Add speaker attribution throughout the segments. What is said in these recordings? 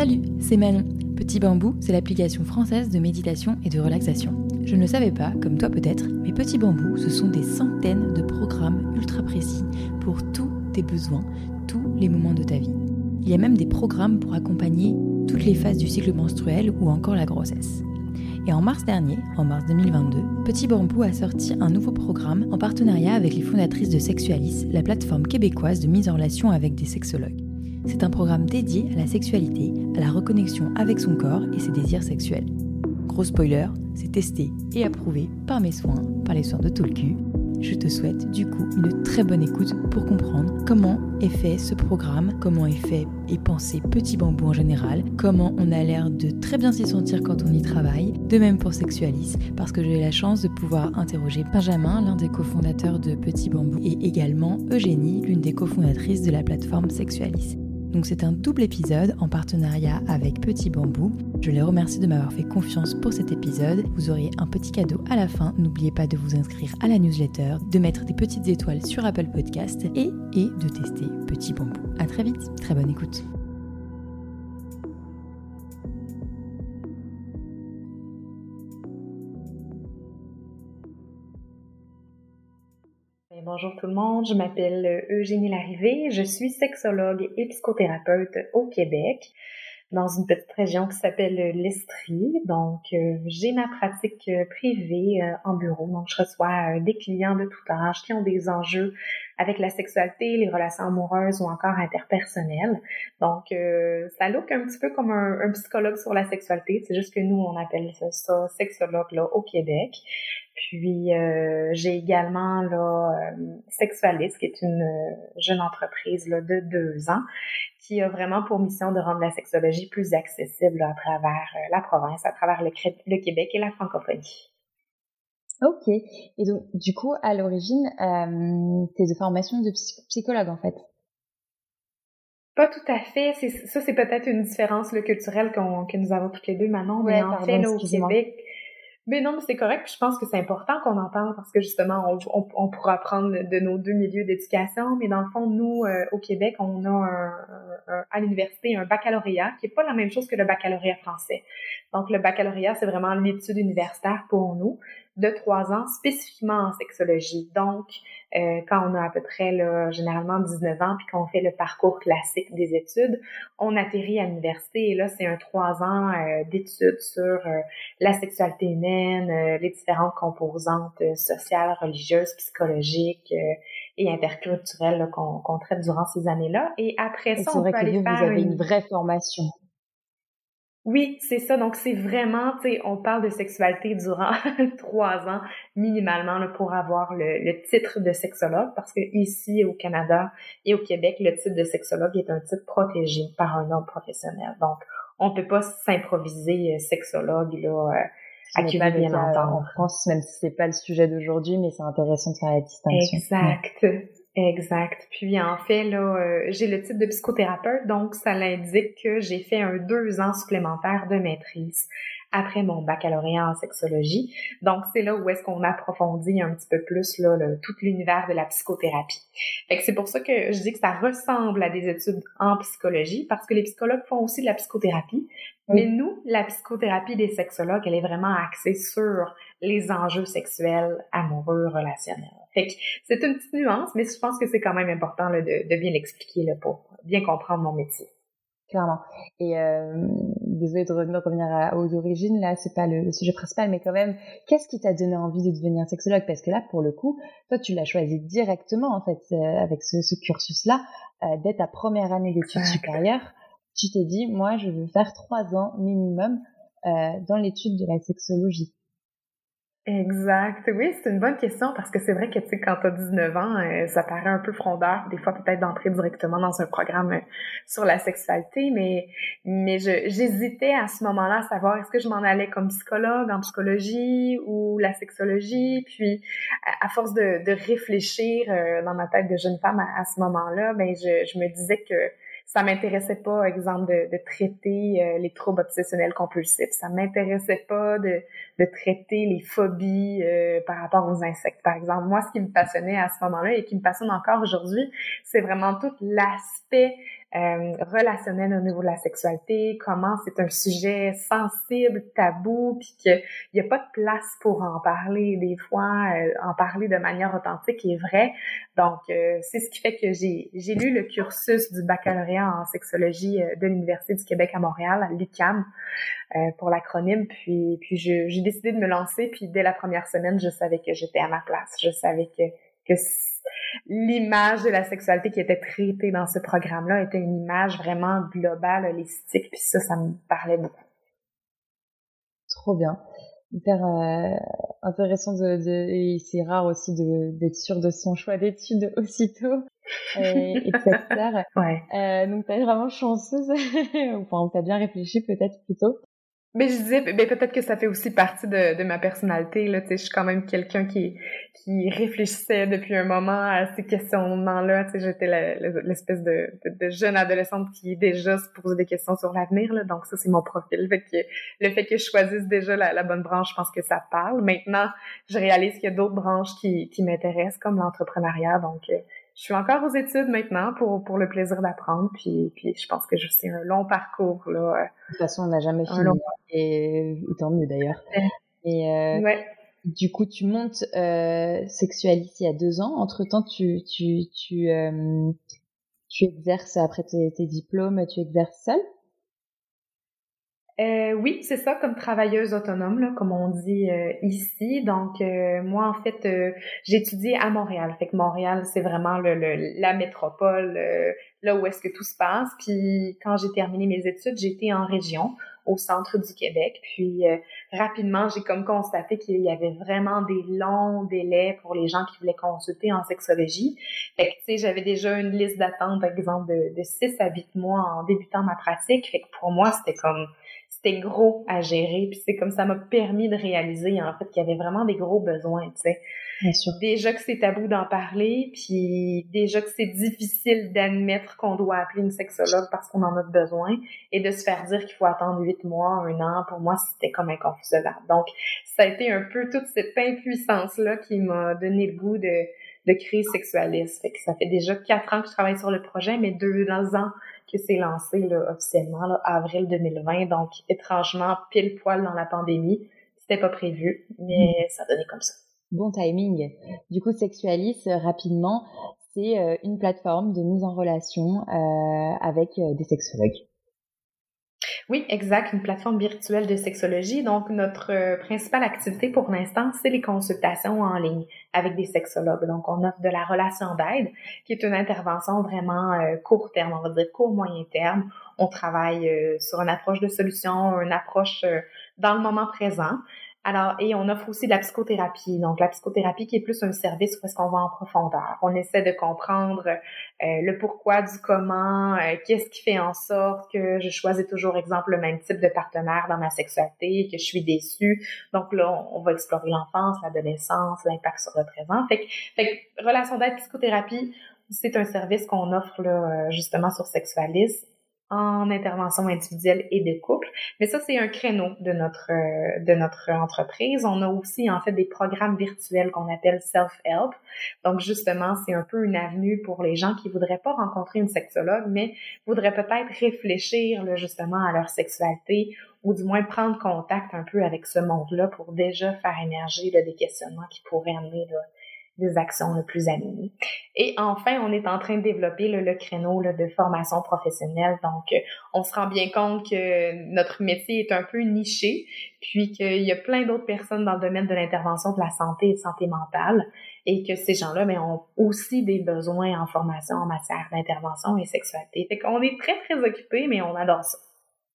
Speaker 1: Salut, c'est Manon. Petit Bambou, c'est l'application française de méditation et de relaxation. Je ne le savais pas, comme toi peut-être, mais Petit Bambou, ce sont des centaines de programmes ultra précis pour tous tes besoins, tous les moments de ta vie. Il y a même des programmes pour accompagner toutes les phases du cycle menstruel ou encore la grossesse. Et en mars dernier, en mars 2022, Petit Bambou a sorti un nouveau programme en partenariat avec les fondatrices de Sexualis, la plateforme québécoise de mise en relation avec des sexologues. C'est un programme dédié à la sexualité, à la reconnexion avec son corps et ses désirs sexuels. Gros spoiler, c'est testé et approuvé par mes soins, par les soins de tout. Je te souhaite du coup une très bonne écoute pour comprendre comment est fait ce programme, comment est fait et pensé Petit Bambou en général, comment on a l'air de très bien s'y sentir quand on y travaille, de même pour Sexualis, parce que j'ai la chance de pouvoir interroger Benjamin, l'un des cofondateurs de Petit Bambou, et également Eugénie, l'une des cofondatrices de la plateforme Sexualis. Donc c'est un double épisode en partenariat avec Petit Bambou. Je les remercie de m'avoir fait confiance pour cet épisode. Vous aurez un petit cadeau à la fin. N'oubliez pas de vous inscrire à la newsletter, de mettre des petites étoiles sur Apple Podcast et, et de tester Petit Bambou. À très vite, très bonne écoute.
Speaker 2: Bonjour tout le monde, je m'appelle Eugénie Larrivée, je suis sexologue et psychothérapeute au Québec dans une petite région qui s'appelle l'Estrie. Donc, euh, j'ai ma pratique euh, privée euh, en bureau. Donc, je reçois des clients de tout âge qui ont des enjeux avec la sexualité, les relations amoureuses ou encore interpersonnelles. Donc, ça look un petit peu comme un, psychologue sur la sexualité. C'est juste que nous, on appelle ça sexologue là au Québec. Puis j'ai également là Sexualist, qui est une jeune entreprise là, de deux ans, qui a vraiment pour mission de rendre la sexologie plus accessible à travers euh, la province, à travers le, Québec et la francophonie.
Speaker 1: Ok. Et donc, du coup, à l'origine, euh, tu es de formation de psychologue, en fait?
Speaker 2: Pas tout à fait. Ça, c'est peut-être une différence le culturelle que nous avons toutes les deux maintenant. mais en fait, là, au Québec, mais non, mais c'est correct. Puis je pense que c'est important qu'on en parle parce que justement, on, on, pourra apprendre de nos deux milieux d'éducation. Mais dans le fond, nous, euh, au Québec, on a un, à l'université un baccalauréat qui est pas la même chose que le baccalauréat français. Donc, le baccalauréat, c'est vraiment l'étude universitaire pour nous de trois ans spécifiquement en sexologie. Donc, euh, quand on a à peu près là, généralement 19 ans puis qu'on fait le parcours classique des études, on atterrit à l'université et là c'est un trois ans euh, d'études sur euh, la sexualité humaine, les différentes composantes sociales, religieuses, psychologiques et interculturelles qu'on traite durant ces années-là. Et après ça, on peut aller faire
Speaker 1: vous avez une vraie formation.
Speaker 2: Oui, c'est ça. Donc, c'est vraiment, tu sais, on parle de sexualité durant trois ans minimalement pour avoir le, titre de sexologue, parce que ici au Canada et au Québec, le titre de sexologue est un titre protégé par un homme professionnel. Donc, on peut pas s'improviser euh, sexologue là. Euh, à Cuba, bien
Speaker 1: entendu. En France, même si c'est pas le sujet d'aujourd'hui, mais c'est intéressant de faire la distinction.
Speaker 2: Exact. Exact. Puis en fait, là, euh, j'ai le titre de psychothérapeute, donc ça l'indique que j'ai fait un deux ans supplémentaire de maîtrise après mon baccalauréat en sexologie. Donc c'est là où est-ce qu'on approfondit un petit peu plus là, tout l'univers de la psychothérapie. Fait que c'est pour ça que je dis que ça ressemble à des études en psychologie, parce que les psychologues font aussi de la psychothérapie. Mais nous, la psychothérapie des sexologues, elle est vraiment axée sur les enjeux sexuels, amoureux, relationnels. Fait que c'est une petite nuance, mais je pense que c'est quand même important là, de, de, bien l'expliquer là, pour bien comprendre mon métier.
Speaker 1: Clairement. Et euh, désolée de revenir, revenir aux origines, là, c'est pas le, sujet principal, mais quand même, qu'est-ce qui t'a donné envie de devenir sexologue? Parce que là, pour le coup, toi, tu l'as choisi directement, en fait, euh, avec ce, ce cursus-là, euh, dès ta première année d'études supérieures. Tu t'es dit, moi, je veux faire trois ans minimum euh, dans l'étude de la sexologie.
Speaker 2: Exact. Oui, c'est une bonne question parce que c'est vrai que tu sais, quand tu as 19 ans, euh, ça paraît un peu frondeur, des fois peut-être d'entrer directement dans un programme euh, sur la sexualité, mais mais j'hésitais à ce moment-là à savoir est-ce que je m'en allais comme psychologue en psychologie ou la sexologie. Puis à, force de, de réfléchir euh, dans ma tête de jeune femme à, ce moment-là, ben je, je me disais que ça m'intéressait pas, exemple, de, de traiter les troubles obsessionnels compulsifs. Ça m'intéressait pas de, de traiter les phobies euh, par rapport aux insectes, par exemple. Moi, ce qui me passionnait à ce moment-là et qui me passionne encore aujourd'hui, c'est vraiment tout l'aspect euh, relationnel au niveau de la sexualité, comment c'est un sujet sensible, tabou, puis qu'il n'y a pas de place pour en parler des fois, euh, en parler de manière authentique et vraie. Donc, euh, c'est ce qui fait que j'ai, lu le cursus du baccalauréat en sexologie de l'Université du Québec à Montréal, l'UQAM, pour l'acronyme, puis, puis j'ai décidé de me lancer, puis dès la première semaine, je savais que j'étais à ma place. Je savais que, que l'image de la sexualité qui était traitée dans ce programme-là était une image vraiment globale, holistique, puis ça, ça me parlait beaucoup.
Speaker 3: Trop bien. Hyper euh, intéressant de, de et c'est rare aussi d'être sûr de son choix d'études aussitôt et, et de
Speaker 2: Ouais.
Speaker 3: Euh, donc t'es vraiment chanceuse. enfin, t'as bien réfléchi peut-être plutôt.
Speaker 2: Mais je disais, ben peut-être que ça fait aussi partie de, de ma personnalité. Là, je suis quand même quelqu'un qui, qui réfléchissait depuis un moment à ces questionnements-là. J'étais l'espèce de, de, jeune adolescente qui déjà se posait des questions sur l'avenir. Donc ça, c'est mon profil. Fait que, le fait que je choisisse déjà la, la, bonne branche, je pense que ça parle. Maintenant, je réalise qu'il y a d'autres branches qui, qui m'intéressent, comme l'entrepreneuriat. Donc, euh, je suis encore aux études maintenant pour, pour le plaisir d'apprendre. Puis, puis je pense que c'est un long parcours. Là.
Speaker 3: De toute façon, on n'a jamais fini. Et, tant mieux d'ailleurs. Et euh,
Speaker 2: ouais.
Speaker 3: du coup, tu montes euh, Sexualis il y a deux ans. Entre-temps, tu, tu, tu, euh, tu exerces, après tes, tes diplômes, tu exerces seul
Speaker 2: euh, oui, c'est ça, comme travailleuse autonome, là, comme on dit euh, ici. Donc, euh, moi, en fait, euh, j'ai étudié à Montréal. Fait que Montréal, c'est vraiment le, la métropole, là où est-ce que tout se passe. Puis, quand j'ai terminé mes études, j'étais en région, au centre du Québec. Puis, rapidement, j'ai comme constaté qu'il y avait vraiment des longs délais pour les gens qui voulaient consulter en sexologie. Fait que, tu sais, j'avais déjà une liste d'attente, par exemple, de, de 6 à 8 mois en débutant ma pratique. Fait que pour moi, c'était comme c'était gros à gérer. Puis c'est comme ça m'a permis de réaliser en fait qu'il y avait vraiment des gros besoins, tu sais.
Speaker 3: Bien sûr.
Speaker 2: Déjà que c'est tabou d'en parler, puis déjà que c'est difficile d'admettre qu'on doit appeler une sexologue parce qu'on en a besoin, et de se faire dire qu'il faut attendre huit mois, un an, pour moi, c'était comme inconcevable. Donc, ça a été un peu toute cette impuissance-là qui m'a donné le goût de, de créer Sexualiste. Fait que ça fait déjà quatre ans que je travaille sur le projet, mais deux ans que c'est lancé là, officiellement, là, avril 2020, donc étrangement pile poil dans la pandémie. C'était pas prévu, mais mm. ça donnait comme ça.
Speaker 3: Bon timing. Du coup, Sexualis, euh, rapidement, c'est euh, une plateforme de mise en relation euh, avec des sexologues.
Speaker 2: Oui, exact, une plateforme virtuelle de sexologie. Donc, notre euh, principale activité pour l'instant, c'est les consultations en ligne avec des sexologues. Donc, on offre de la relation d'aide, qui est une intervention vraiment euh, court terme, on va dire court moyen terme. On travaille euh, sur une approche de solution, une approche dans le moment présent. Alors, et on offre aussi de la psychothérapie. Donc, la psychothérapie qui est plus un service où est-ce qu'on va en profondeur. On essaie de comprendre euh, le pourquoi du comment, euh, qu'est-ce qui fait en sorte que je choisis toujours, exemple, le même type de partenaire dans ma sexualité, que je suis déçue. Donc là, on, va explorer l'enfance, l'adolescence, l'impact sur le présent. Fait que, fait relation d'aide psychothérapie, c'est un service qu'on offre là, justement sur Sexualis en intervention individuelle et de couple. Mais ça, c'est un créneau de notre euh, de notre entreprise. On a aussi en fait des programmes virtuels qu'on appelle self-help. Donc justement, c'est un peu une avenue pour les gens qui voudraient pas rencontrer une sexologue, mais voudraient peut-être réfléchir là, justement à leur sexualité ou du moins prendre contact un peu avec ce monde-là pour déjà faire émerger là, des questionnements qui pourraient amener là, des actions le plus alignées. Et enfin, on est en train de développer le créneau de formation professionnelle. Donc, euh, on se rend bien compte que notre métier est un peu niché, puis qu'il y a plein d'autres personnes dans le domaine de l'intervention de la santé et de santé mentale, et que ces gens-là mais, ont aussi des besoins en formation en matière d'intervention et sexualité. Fait qu'on est très, très occupés, mais on adore ça.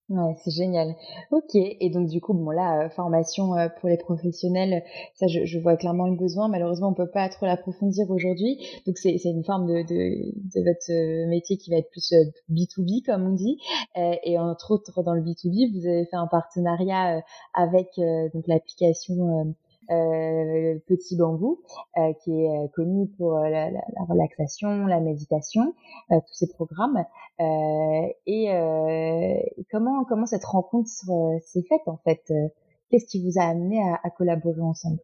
Speaker 3: Ouais, c'est génial. Ok, et donc du coup, bon là, euh, formation euh, pour les professionnels, ça je, je, vois clairement le besoin. Malheureusement, on peut pas trop l'approfondir aujourd'hui. Donc c'est une forme de, de, de, votre euh, métier qui va être plus B2B comme on dit. et entre autres, dans le B2B, vous avez fait un partenariat avec donc l'application euh, Petit Bambou, euh, qui est euh, connu pour la, la, relaxation, la méditation, tous ces programmes. et comment comment cette rencontre s'est faite en fait? Qu'est-ce qui vous a amené à collaborer ensemble?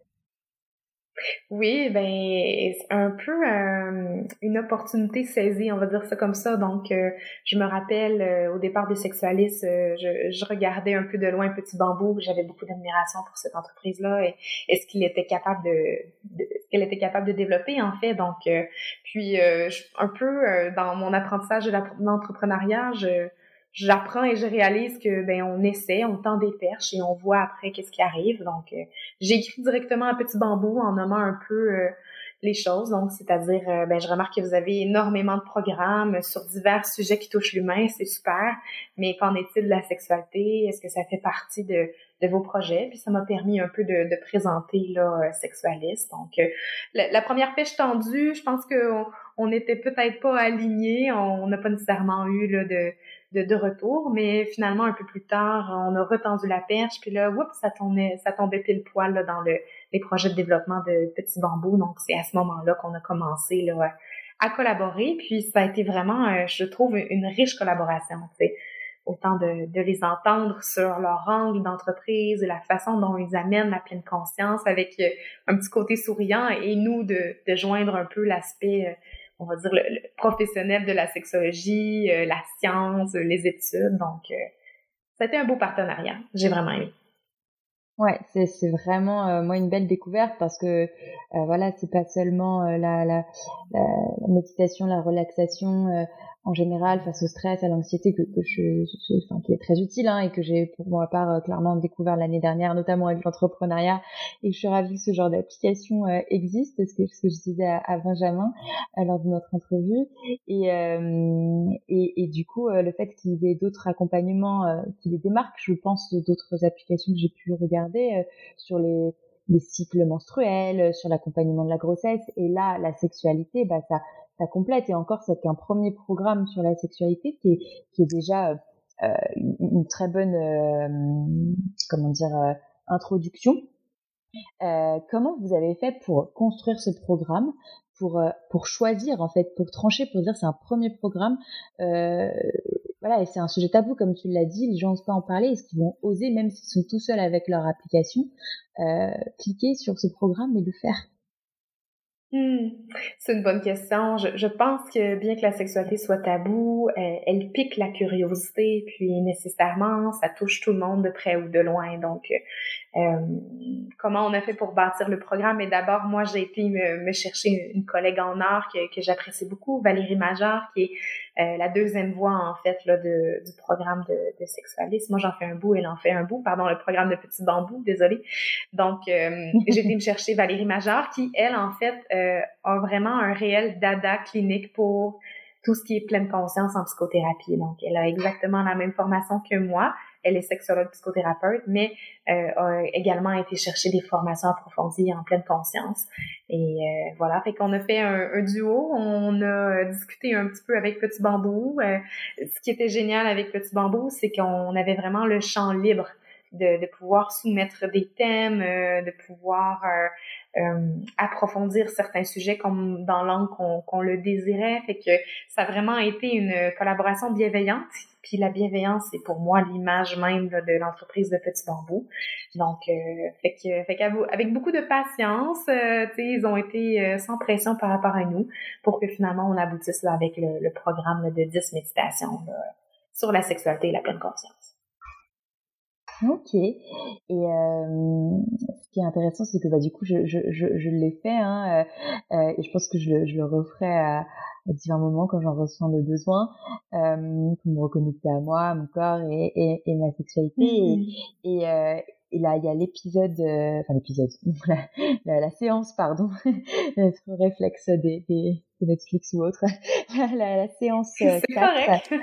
Speaker 2: Oui, ben c'est un peu euh, une opportunité saisie, on va dire ça comme ça. Donc, euh, je me rappelle euh, au départ des sexualistes, je, je, regardais un peu de loin Petit Bambou. J'avais beaucoup d'admiration pour cette entreprise-là et, est ce qu'il était capable de, qu'elle était capable de développer en fait. Donc, puis un peu dans mon apprentissage de l'entrepreneuriat, je j'apprends et je réalise que ben on essaie, on tend des perches et on voit après qu'est-ce qui arrive. Donc euh, j'ai écrit directement à Petit Bambou en nommant un peu euh, les choses. Donc c'est-à-dire euh, ben je remarque que vous avez énormément de programmes sur divers sujets qui touchent l'humain, c'est super. Mais qu'en est-il de la sexualité? Est-ce que ça fait partie de, de vos projets? Puis ça m'a permis un peu de, de présenter là sexualiste. Donc la, la, première pêche tendue, je pense que on n'était peut-être pas alignés, on n'a pas nécessairement eu là de de, de, retour, mais finalement, un peu plus tard, on a retendu la perche, puis là, oups, ça tombait, ça tombait pile poil là, dans le, les projets de développement de Petits Bambous. Donc, c'est à ce moment-là qu'on a commencé là, à collaborer. Puis, ça a été vraiment, euh, je trouve, une riche collaboration. sais Autant de, de les entendre sur leur angle d'entreprise la façon dont ils amènent la pleine conscience avec euh, un petit côté souriant et nous de, de joindre un peu l'aspect euh, on va dire, le, professionnel de la sexologie, euh, la science, les études. Donc, euh, ça a été un beau partenariat. J'ai vraiment aimé.
Speaker 3: Ouais, c'est vraiment euh, moi une belle découverte parce que voilà, c'est pas seulement la, la, méditation, la relaxation en général face au stress, à l'anxiété que, que je, enfin, qui est très utile hein, et que j'ai pour ma part euh, clairement découvert l'année dernière, notamment avec l'entrepreneuriat. Et je suis ravie que ce genre d'application euh, existe, ce que, ce que je disais à, Benjamin euh, lors de notre entrevue. Et, et, et, du coup, le fait qu'il y ait d'autres accompagnements qui les démarquent, je pense d'autres applications que j'ai pu regarder sur les les cycles menstruels, sur l'accompagnement de la grossesse. Et là, la sexualité, bah, ça, complète. Et encore, c'est qu'un premier programme sur la sexualité qui est, qui est déjà euh, une très bonne, euh, comment dire, euh, introduction. comment vous avez fait pour construire ce programme, pour pour choisir en fait, pour trancher, pour dire c'est un premier programme. voilà, et c'est un sujet tabou comme tu l'as dit. Les gens n'osent pas en parler. Est-ce qu'ils vont oser, même s'ils sont tout seuls avec leur application, cliquer sur ce programme et le faire?
Speaker 2: Hmm. C'est une bonne question. Je, pense que bien que la sexualité soit tabou, elle, elle, pique la curiosité, puis nécessairement, ça touche tout le monde de près ou de loin. Donc, euh, comment on a fait pour bâtir le programme? Et d'abord, moi, j'ai été me, me, chercher une collègue en art que, que j'apprécie beaucoup, Valérie Major, qui est euh, la deuxième voix, en fait, là, de, du programme de, de sexualisme. Moi, j'en fais un bout, elle en fait un bout. Pardon, le programme de Petit Bambou, désolé. Donc, euh, j'ai été me chercher Valérie Major, qui, elle, en fait, euh, a vraiment un réel dada clinique pour tout ce qui est pleine conscience en psychothérapie. Donc, elle a exactement la même formation que moi elle est sexologue psychothérapeute, mais euh, a également été chercher des formations approfondies en pleine conscience. Et euh, voilà, fait qu'on a fait un, duo, on a discuté un petit peu avec Petit Bambou. Euh, ce qui était génial avec Petit Bambou, c'est qu'on avait vraiment le champ libre de, de pouvoir soumettre des thèmes, de pouvoir approfondir certains sujets comme dans l'angle qu'on le désirait. Fait que ça a vraiment été une collaboration bienveillante puis la bienveillance, c'est pour moi l'image même de l'entreprise de Petit Bambou. Donc, euh, fait que, fait avec beaucoup de patience, euh, ils ont été euh, sans pression par rapport à nous pour que finalement on aboutisse avec le, programme de 10 méditations sur la sexualité et la pleine conscience.
Speaker 3: Ok. Et ce qui est intéressant, c'est que bah, du coup, je, je, je, je l'ai fait, hein, et je pense que je, je le referai à, à divers moments quand j'en ressens le besoin euh, pour me reconnecter à moi, à mon corps et, et, et ma sexualité. Mmh. et, euh, et, là, il y a l'épisode, euh, enfin l'épisode, la, la, séance, pardon, le réflexe des, des, de Netflix ou autre, la, la, séance 4.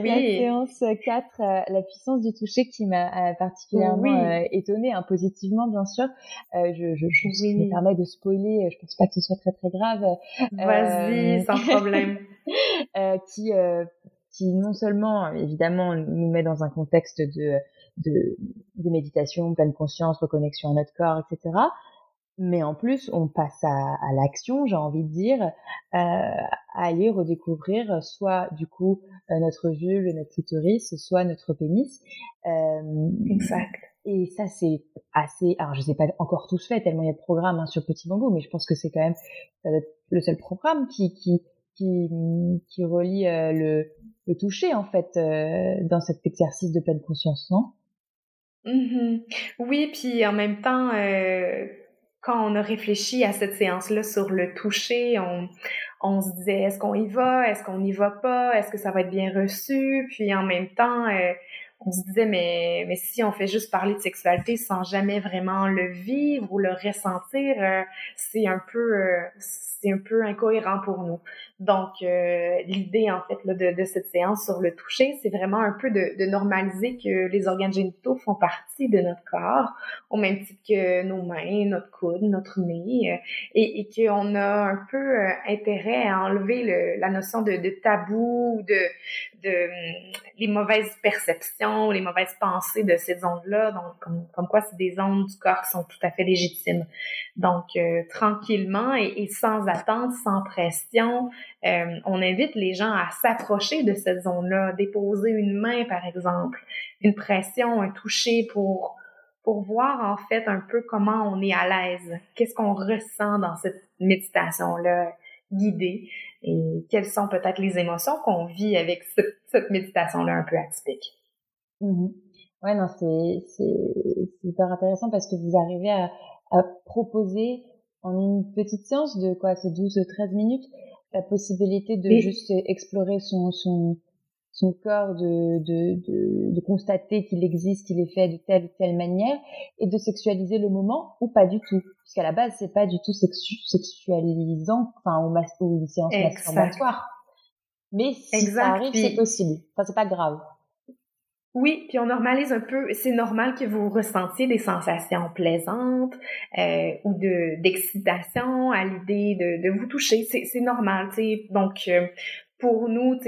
Speaker 3: oui. La séance 4, euh, la puissance du toucher qui m'a euh, particulièrement oui. étonnée, hein, positivement bien sûr. Euh, je, je, je me permets de spoiler, je pense pas que ce soit très très grave.
Speaker 2: Vas-y, sans problème.
Speaker 3: qui qui non seulement évidemment nous met dans un contexte de de, de méditation, pleine conscience, reconnexion à notre corps, etc mais en plus on passe à, à l'action, j'ai envie de dire, euh, à aller redécouvrir soit du coup euh, notre vulve, notre clitoris, soit notre pénis.
Speaker 2: Euh, exact.
Speaker 3: et ça, c'est assez. Alors, je sais pas encore tous fait tellement il y a de programmes hein, sur Petit Bambou, mais je pense que c'est quand même le seul programme qui qui qui, qui relie euh, le, le toucher en fait euh, dans cet exercice de pleine conscience, non?
Speaker 2: Mm-hmm. Oui, puis en même temps, euh, quand on a réfléchi à cette séance-là sur le toucher, on, on se disait est-ce qu'on y va, est-ce qu'on n'y va pas, est-ce que ça va être bien reçu, puis en même temps, euh, on se disait mais mais si on fait juste parler de sexualité sans jamais vraiment le vivre ou le ressentir, euh, c'est un peu euh, c'est un peu incohérent pour nous. Donc, euh, l'idée, en fait, là, de, de, cette séance sur le toucher, c'est vraiment un peu de, de, normaliser que les organes génitaux font partie de notre corps, au même titre que nos mains, notre coude, notre nez, euh, et, et qu'on a un peu euh, intérêt à enlever le, la notion de, de tabou, de, de les mauvaises perceptions, les mauvaises pensées de ces ondes-là. Donc, comme, quoi, c'est des ondes du corps qui sont tout à fait légitimes. Donc, tranquillement et, et sans attente, sans pression, euh, on invite les gens à s'approcher de cette zone-là, déposer une main, par exemple, une pression, un toucher pour pour voir en fait un peu comment on est à l'aise, qu'est-ce qu'on ressent dans cette méditation-là guidée et quelles sont peut-être les émotions qu'on vit avec cette, méditation-là un peu atypique?
Speaker 3: Mm-hmm. Ouais, non, c'est super intéressant parce que vous arrivez à, à proposer en une petite séance de quoi, c'est 12-13 minutes, la possibilité de juste explorer son, son, son corps, de, de, de, de constater qu'il existe, qu'il est fait de telle ou telle manière, et de sexualiser le moment ou pas du tout. Parce qu'à la base, c'est pas du tout sexualisant, enfin, au, mas ou une séance masturbatoire. Mais si ça arrive, c'est possible. Enfin, c'est pas grave.
Speaker 2: Oui, puis on normalise un peu. C'est normal que vous ressentiez des sensations plaisantes euh, ou de d'excitation à l'idée de, de vous toucher. C'est normal, tu sais. Donc euh, pour nous,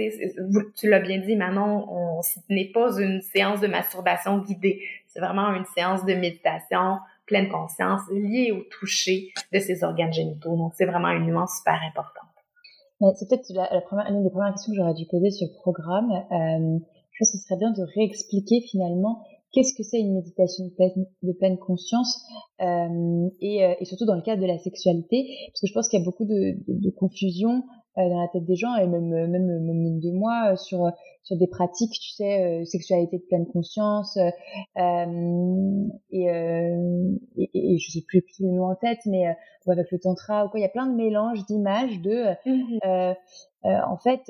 Speaker 2: tu l'as bien dit, Manon, on, ce n'est pas une séance de masturbation guidée. C'est vraiment une séance de méditation pleine conscience liée au toucher de ces organes génitaux. Donc c'est vraiment une nuance super importante.
Speaker 3: C'est peut-être la, première, une des premières questions que j'aurais dû poser sur le programme. Euh, je pense que ce serait bien de réexpliquer finalement qu'est-ce que c'est une méditation de pleine, conscience euh, et, euh, et, surtout dans le cadre de la sexualité parce que je pense qu'il y a beaucoup de, de, confusion dans la tête des gens et même même même de moi euh, sur sur des pratiques tu sais euh, sexualité de pleine conscience et, et, et, je sais plus plus le nom en tête mais ou avec le tantra ou quoi il y a plein de mélanges d'images de mmh en fait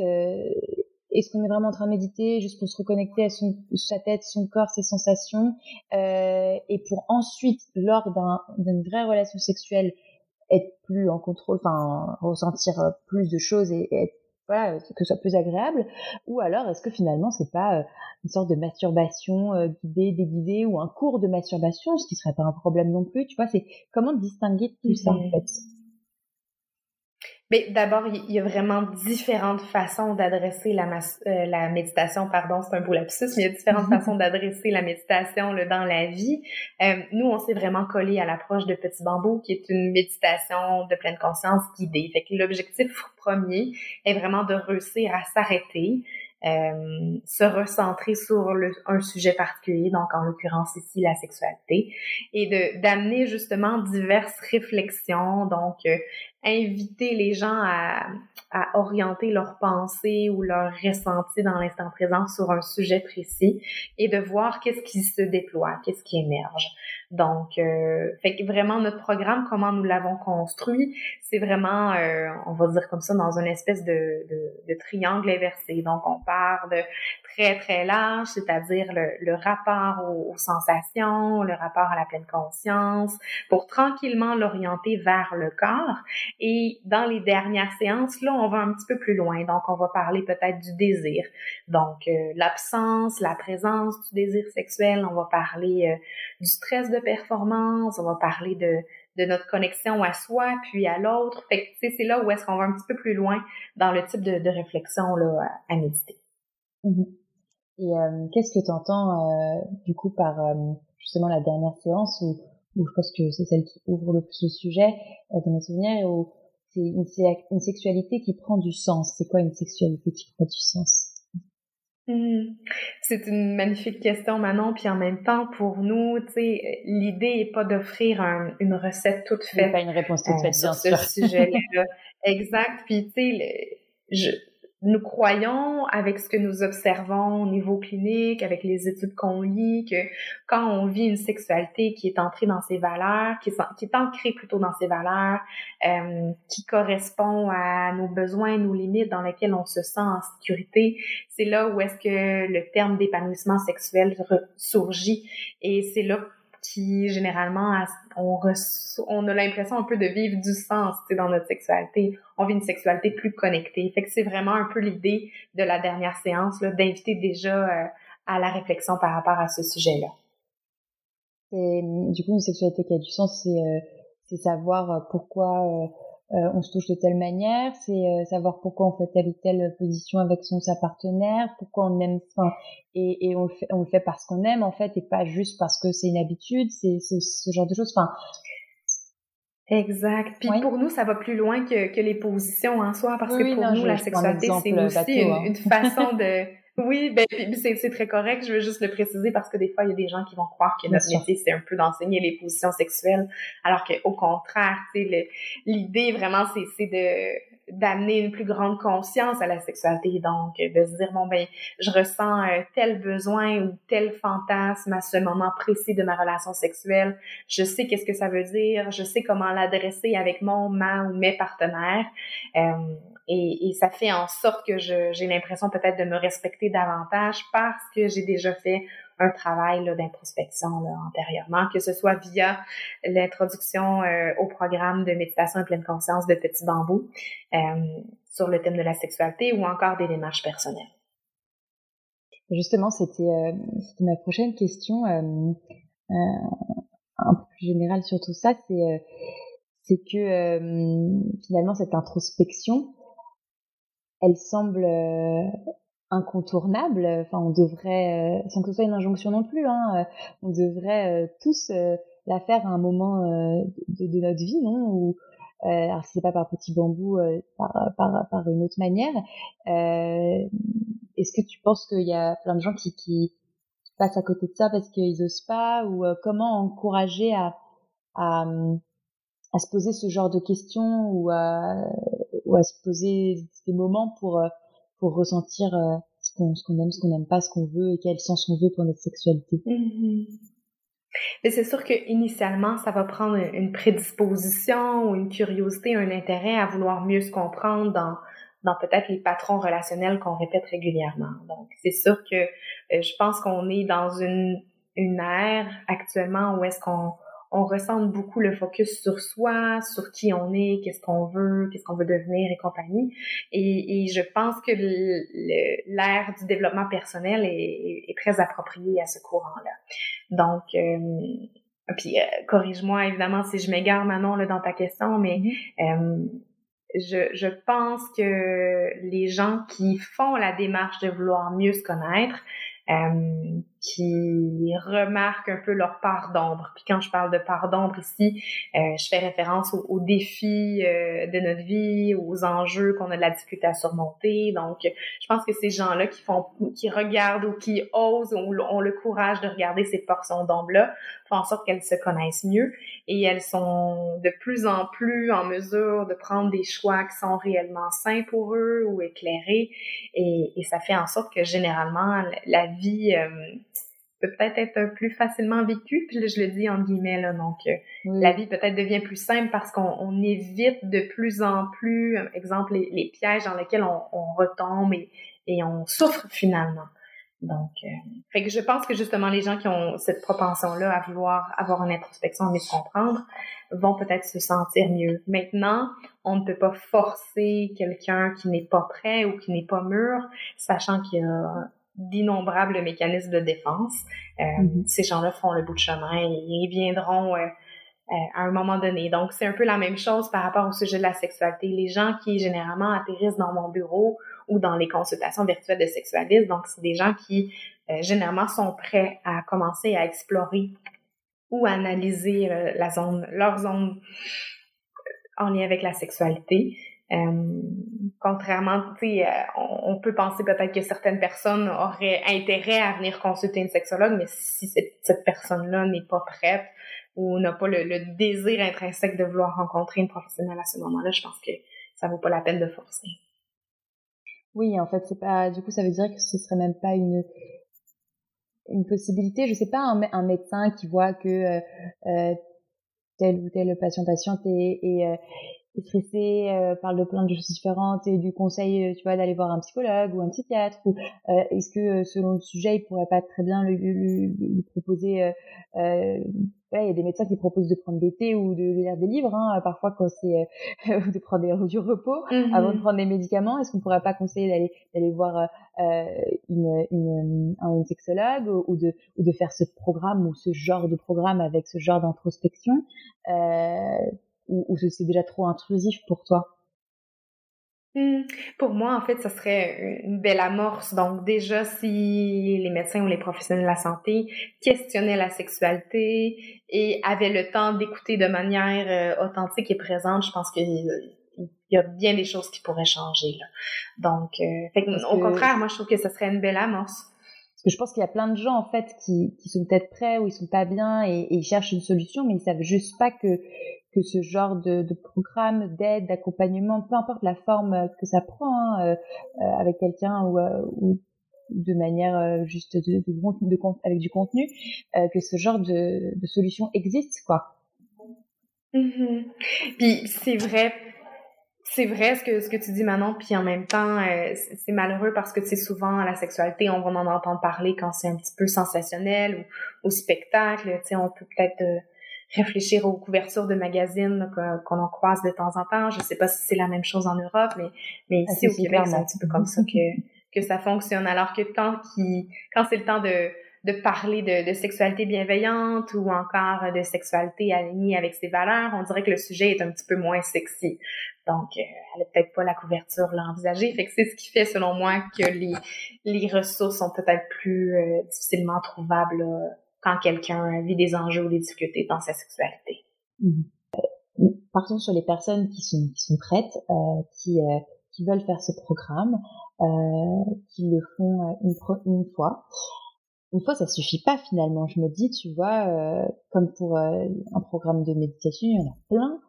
Speaker 3: est-ce qu'on est vraiment en train de méditer juste pour se reconnecter à son, sa tête, son corps, ses sensations, euh, et pour ensuite, lors d'une vraie relation sexuelle, être plus en contrôle, enfin ressentir plus de choses et, être voilà, que ce soit plus agréable, ou alors est-ce que finalement c'est pas euh, une sorte de masturbation euh, guidée, déguisée, ou un cours de masturbation, ce qui serait pas un problème non plus, tu vois, c'est comment distinguer tout ça en fait?
Speaker 2: Mais d'abord, il y a vraiment différentes façons d'adresser la, euh, la méditation. Pardon, c'est un beau lapsus, mais il y a différentes façons d'adresser la méditation là, dans la vie. Euh, nous, on s'est vraiment collé à l'approche de Petit Bambou, qui est une méditation de pleine conscience guidée. Fait que l'objectif premier est vraiment de réussir à s'arrêter, euh, se recentrer sur le, un sujet particulier, donc en l'occurrence ici la sexualité, et de d'amener justement diverses réflexions, donc euh, inviter les gens à, à orienter leurs pensées ou leurs ressentis dans l'instant présent sur un sujet précis et de voir qu'est-ce qui se déploie, qu'est-ce qui émerge. Donc, euh, fait que vraiment notre programme, comment nous l'avons construit, c'est vraiment, euh, on va dire comme ça, dans une espèce de, de, de, triangle inversé. Donc, on part de très très large, c'est-à-dire le, le rapport aux, sensations, le rapport à la pleine conscience, pour tranquillement l'orienter vers le corps. Et dans les dernières séances, là, on va un petit peu plus loin. Donc, on va parler peut-être du désir. Donc, euh, l'absence, la présence du désir sexuel. On va parler du stress de performance, on va parler de, de notre connexion à soi puis à l'autre. Fait que, c'est là où est-ce qu'on va un petit peu plus loin dans le type de, de réflexion là, à, méditer.
Speaker 3: Mm-hmm. Et euh, qu'est-ce que tu entends euh, du coup par euh, justement la dernière séance où, où je pense que c'est celle qui ouvre le plus le sujet dans mes souvenirs où c'est une, une, sexualité qui prend du sens? C'est quoi une sexualité qui prend du sens?
Speaker 2: Mmh. C'est une magnifique question, Manon. Puis en même temps, pour nous, tu sais, l'idée n'est pas d'offrir une recette toute faite.
Speaker 3: pas une réponse toute faite,
Speaker 2: euh, sur ce sujet-là. exact. Puis tu sais, je, nous croyons, avec ce que nous observons au niveau clinique, avec les études qu'on lit, que quand on vit une sexualité qui est entrée dans ses valeurs, qui est, qui est ancrée plutôt dans ses valeurs, euh, qui correspond à nos besoins, nos limites, dans lesquelles on se sent en sécurité, c'est là où est-ce que le terme d'épanouissement sexuel surgit. Et c'est là qui généralement on, on a l'impression un peu de vivre du sens dans notre sexualité. On vit une sexualité plus connectée. Fait que c'est vraiment un peu l'idée de la dernière séance d'inviter déjà euh, à la réflexion par rapport à ce sujet-là.
Speaker 3: Du coup, une sexualité qui a du sens, c'est euh, savoir euh, pourquoi euh, on se touche de telle manière, c'est euh, savoir pourquoi on fait telle ou telle position avec son sa partenaire, pourquoi on aime, enfin, et, et on le fait, on le fait parce qu'on aime en fait, et pas juste parce que c'est une habitude, c'est ce genre de choses. Enfin,
Speaker 2: Exact. Puis pour nous, ça va plus loin que, que les positions en soi, parce que pour nous, la sexualité, c'est aussi une, hein. une, façon de oui, ben c'est très correct. Je veux juste le préciser parce que des fois, il y a des gens qui vont croire que notre métier, c'est un peu d'enseigner les positions sexuelles, alors qu'au contraire, l'idée vraiment, c'est de d'amener une plus grande conscience à la sexualité, donc de se dire bon ben je ressens euh, tel besoin ou tel fantasme à ce moment précis de ma relation sexuelle, je sais qu'est-ce que ça veut dire, je sais comment l'adresser avec mon ma ou mes partenaires. Euh, et, et, ça fait en sorte que j'ai l'impression peut-être de me respecter davantage parce que j'ai déjà fait un travail d'introspection antérieurement, que ce soit via l'introduction euh, au programme de méditation et pleine conscience de Petit Bambou euh, sur le thème de la sexualité ou encore des démarches personnelles.
Speaker 3: Justement, c'était euh, ma prochaine question, euh, un peu plus générale sur tout ça, c'est c'est que finalement cette introspection, elle semble euh, incontournable. Enfin, on devrait, euh, sans que ce soit une injonction non plus, hein, euh, on devrait tous la faire à un moment de, de, notre vie, non? Ou alors si c'est pas par petit bambou, par, par, par une autre manière. Est-ce que tu penses qu'il y a plein de gens qui, qui passent à côté de ça parce qu'ils osent pas? Ou comment encourager à, à, à se poser ce genre de questions? Ou à ou à se poser des moments pour euh, pour ressentir euh, ce qu'on ce qu'on aime, ce qu'on n'aime pas, ce qu'on veut et quel sens on veut pour notre sexualité.
Speaker 2: Mm-hmm. Mais c'est sûr que initialement, ça va prendre une prédisposition ou une curiosité, un intérêt à vouloir mieux se comprendre dans dans peut-être les patrons relationnels qu'on répète régulièrement. Donc, c'est sûr que euh, je pense qu'on est dans une une ère actuellement où est-ce qu'on on ressent beaucoup le focus sur soi, sur qui on est, qu'est-ce qu'on veut, qu'est-ce qu'on veut devenir et compagnie. Et, et je pense que l'ère du développement personnel est, est, très appropriée à ce courant-là. Donc, euh, puis euh, corrige-moi évidemment si je m'égare Manon là, dans ta question, mais mm-hmm. euh, je, je pense que les gens qui font la démarche de vouloir mieux se connaître, euh, qui remarquent un peu leur part d'ombre. Puis quand je parle de part d'ombre ici, euh, je fais référence aux, défis euh, de notre vie, aux enjeux qu'on a de la difficulté à surmonter. Donc, je pense que ces gens-là qui font, qui regardent ou qui osent ou ont le courage de regarder ces portions d'ombre-là, font en sorte qu'elles se connaissent mieux et elles sont de plus en plus en mesure de prendre des choix qui sont réellement sains pour eux ou éclairés. Et, et ça fait en sorte que généralement, la vie euh, peut peut-être être plus facilement vécue. Puis là, je le dis en guillemets, là, donc euh, la vie peut-être devient plus simple parce qu'on évite de plus en plus, euh, exemple, les, pièges dans lesquels on, retombe et, et on souffre finalement. Donc, fait que je pense que justement les gens qui ont cette propension-là à vouloir avoir une introspection et se comprendre vont peut-être se sentir mieux. Maintenant, on ne peut pas forcer quelqu'un qui n'est pas prêt ou qui n'est pas mûr, sachant qu'il y a d'innombrables mécanismes de défense. Euh, mm-hmm. Ces gens-là font le bout de chemin et ils viendront euh, euh, à un moment donné. Donc, c'est un peu la même chose par rapport au sujet de la sexualité. Les gens qui généralement atterrissent dans mon bureau ou dans les consultations virtuelles de sexualistes, donc c'est des gens qui généralement sont prêts à commencer à explorer ou à analyser la zone, leur zone en lien avec la sexualité. Euh, contrairement, tu sais, on, on, peut penser peut-être que certaines personnes auraient intérêt à venir consulter une sexologue, mais si cette, personne-là n'est pas prête ou n'a pas le, désir intrinsèque de vouloir rencontrer une professionnelle à ce moment-là, je pense que ça vaut pas la peine de forcer.
Speaker 3: Oui, en fait, c'est pas. Du coup, ça veut dire que ce serait même pas une une possibilité. Je sais pas un, médecin qui voit que euh, euh tel ou tel patient patiente est, est, euh, stressé, euh, parle de plein de choses différentes et du conseil, tu vois, d'aller voir un psychologue ou un psychiatre ou est-ce que selon le sujet, il pourrait pas très bien lui, lui, lui proposer il y a des médecins qui proposent de prendre des thés ou de lire des livres, hein, parfois quand c'est euh, de prendre du repos mm-hmm. avant de prendre des médicaments. Est-ce qu'on pourrait pas conseiller d'aller d'aller voir euh, une, une, un sexologue ou, de ou de faire ce programme ou ce genre de programme avec ce genre d'introspection euh, ou, ou c'est déjà trop intrusif pour toi?
Speaker 2: Hmm. Pour moi, en fait, ce serait une belle amorce. Donc, déjà, si les médecins ou les professionnels de la santé questionnaient la sexualité et avaient le temps d'écouter de manière euh, authentique et présente, je pense qu'il y a bien des choses qui pourraient changer. Là. Donc, euh, au contraire, moi, je trouve que ce serait une belle amorce.
Speaker 3: Parce que je pense qu'il y a plein de gens, en fait, qui, qui sont peut-être prêts ou ils sont pas bien et, et, ils cherchent une solution, mais ils savent juste pas que que ce genre de, de programme d'aide, d'accompagnement, peu importe la forme que ça prend, hein, euh, euh, avec quelqu'un ou, euh, ou, de manière juste de, de, de, avec du contenu, que ce genre de, de solution existe, quoi.
Speaker 2: Mm-hmm. Puis c'est vrai, c'est vrai ce que ce que tu dis Manon, puis en même temps, c'est malheureux parce que sais souvent la sexualité, on va en entendre parler quand c'est un petit peu sensationnel ou au spectacle, tu sais on peut peut-être réfléchir aux couvertures de magazines qu'on en croise de temps en temps. Je sais pas si c'est la même chose en Europe, mais, mais ah, ici au Québec, c'est un petit peu comme ça que, que ça fonctionne. Alors que quand, qui, quand c'est le temps de, de parler de, de, sexualité bienveillante ou encore de sexualité alignée avec ses valeurs, on dirait que le sujet est un petit peu moins sexy. Donc, euh, elle n'a peut-être pas la couverture là envisagée. Fait que c'est ce qui fait, selon moi, que les, les ressources sont peut-être plus euh, difficilement trouvables quand quelqu'un vit des enjeux ou des difficultés dans sa sexualité.
Speaker 3: Mmh. Partons sur les personnes qui sont qui sont prêtes, euh, qui euh, qui veulent faire ce programme, euh, qui le font une, une fois. Une fois, ça suffit pas finalement. Je me dis, tu vois, comme pour un programme de méditation, il y en a plein,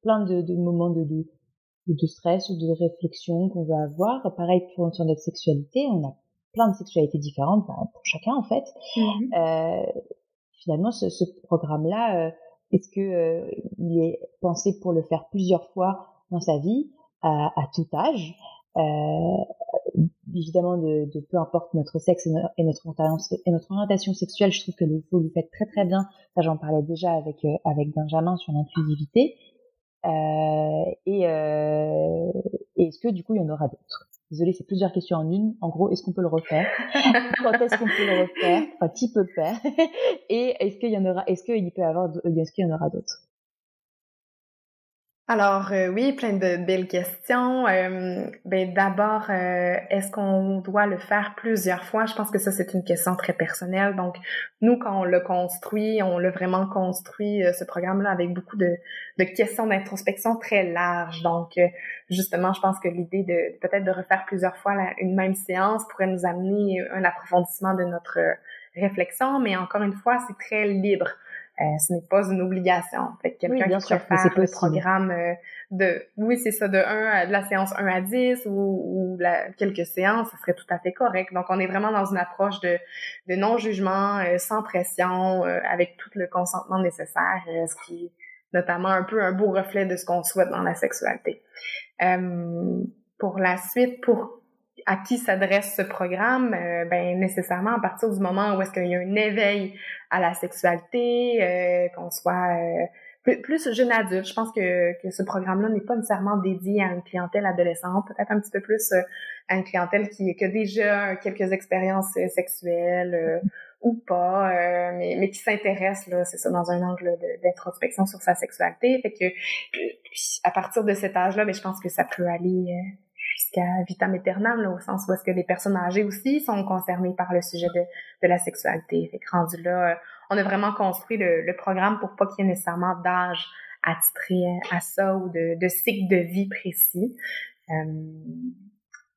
Speaker 3: plein de, de moments de, de, de stress ou de réflexion qu'on va avoir. Pareil pour notre sexualité, on a plein de sexualités différentes bah, pour chacun en fait. Mmh euh, finalement, ce, ce programme-là, euh, est-ce que euh, il est pensé pour le faire plusieurs fois dans sa vie, à, à tout âge? Euh, Évidemment, de, de, peu importe notre sexe et, notre, et notre orientation sexuelle, je trouve que vous, vous le faites très très bien. Ça, j'en parlais déjà avec avec Benjamin sur l'inclusivité. et, et est-ce que du coup, il y en aura d'autres? Désolée, c'est plusieurs questions en une. En gros, est-ce qu'on peut le refaire? Quand est-ce qu'on peut le refaire? Enfin, qui peut le faire? Et est-ce qu'il y en aura Est-ce qu'il peut y avoir Est-ce qu'il y en aura d'autres?
Speaker 2: Alors euh, oui, plein de belles questions. Euh, ben d'abord, euh, est-ce qu'on doit le faire plusieurs fois? Je pense que ça c'est une question très personnelle. Donc nous, quand on l'a construit, on l'a vraiment construit ce programme-là avec beaucoup de, de questions d'introspection très larges. Donc justement, je pense que l'idée de peut-être de refaire plusieurs fois une même séance pourrait nous amener un approfondissement de notre réflexion. Mais encore une fois, c'est très libre. Euh, ce n'est pas une obligation. Fait que quelqu'un qui préfère le programme euh, de, oui, c'est ça, de 1 de la séance 1 à 10 ou, ou la, quelques séances, ça serait tout à fait correct. Donc, on est vraiment dans une approche de, de non-jugement, euh, sans pression, avec tout le consentement nécessaire, ce qui est notamment un peu un beau reflet de ce qu'on souhaite dans la sexualité. pour la suite, pour à qui s'adresse ce programme, euh, ben nécessairement à partir du moment où est-ce qu'il y a un éveil à la sexualité, euh, qu'on soit euh, plus, jeune adulte. Je pense que, que ce programme-là n'est pas nécessairement dédié à une clientèle adolescente, peut-être un petit peu plus à une clientèle qui, qui a déjà quelques expériences sexuelles ou pas, mais, mais qui s'intéresse là, c'est ça, dans un angle d'introspection sur sa sexualité. Fait que à partir de cet âge-là, ben, je pense que ça peut aller jusqu'à vitam aeternam, là, au sens où est-ce que les personnes âgées aussi sont concernées par le sujet de, de la sexualité. Fait que rendu là, euh, on a vraiment construit le, programme pour pas qu'il y ait nécessairement d'âge attitrés à ça ou de, de cycle de vie précis.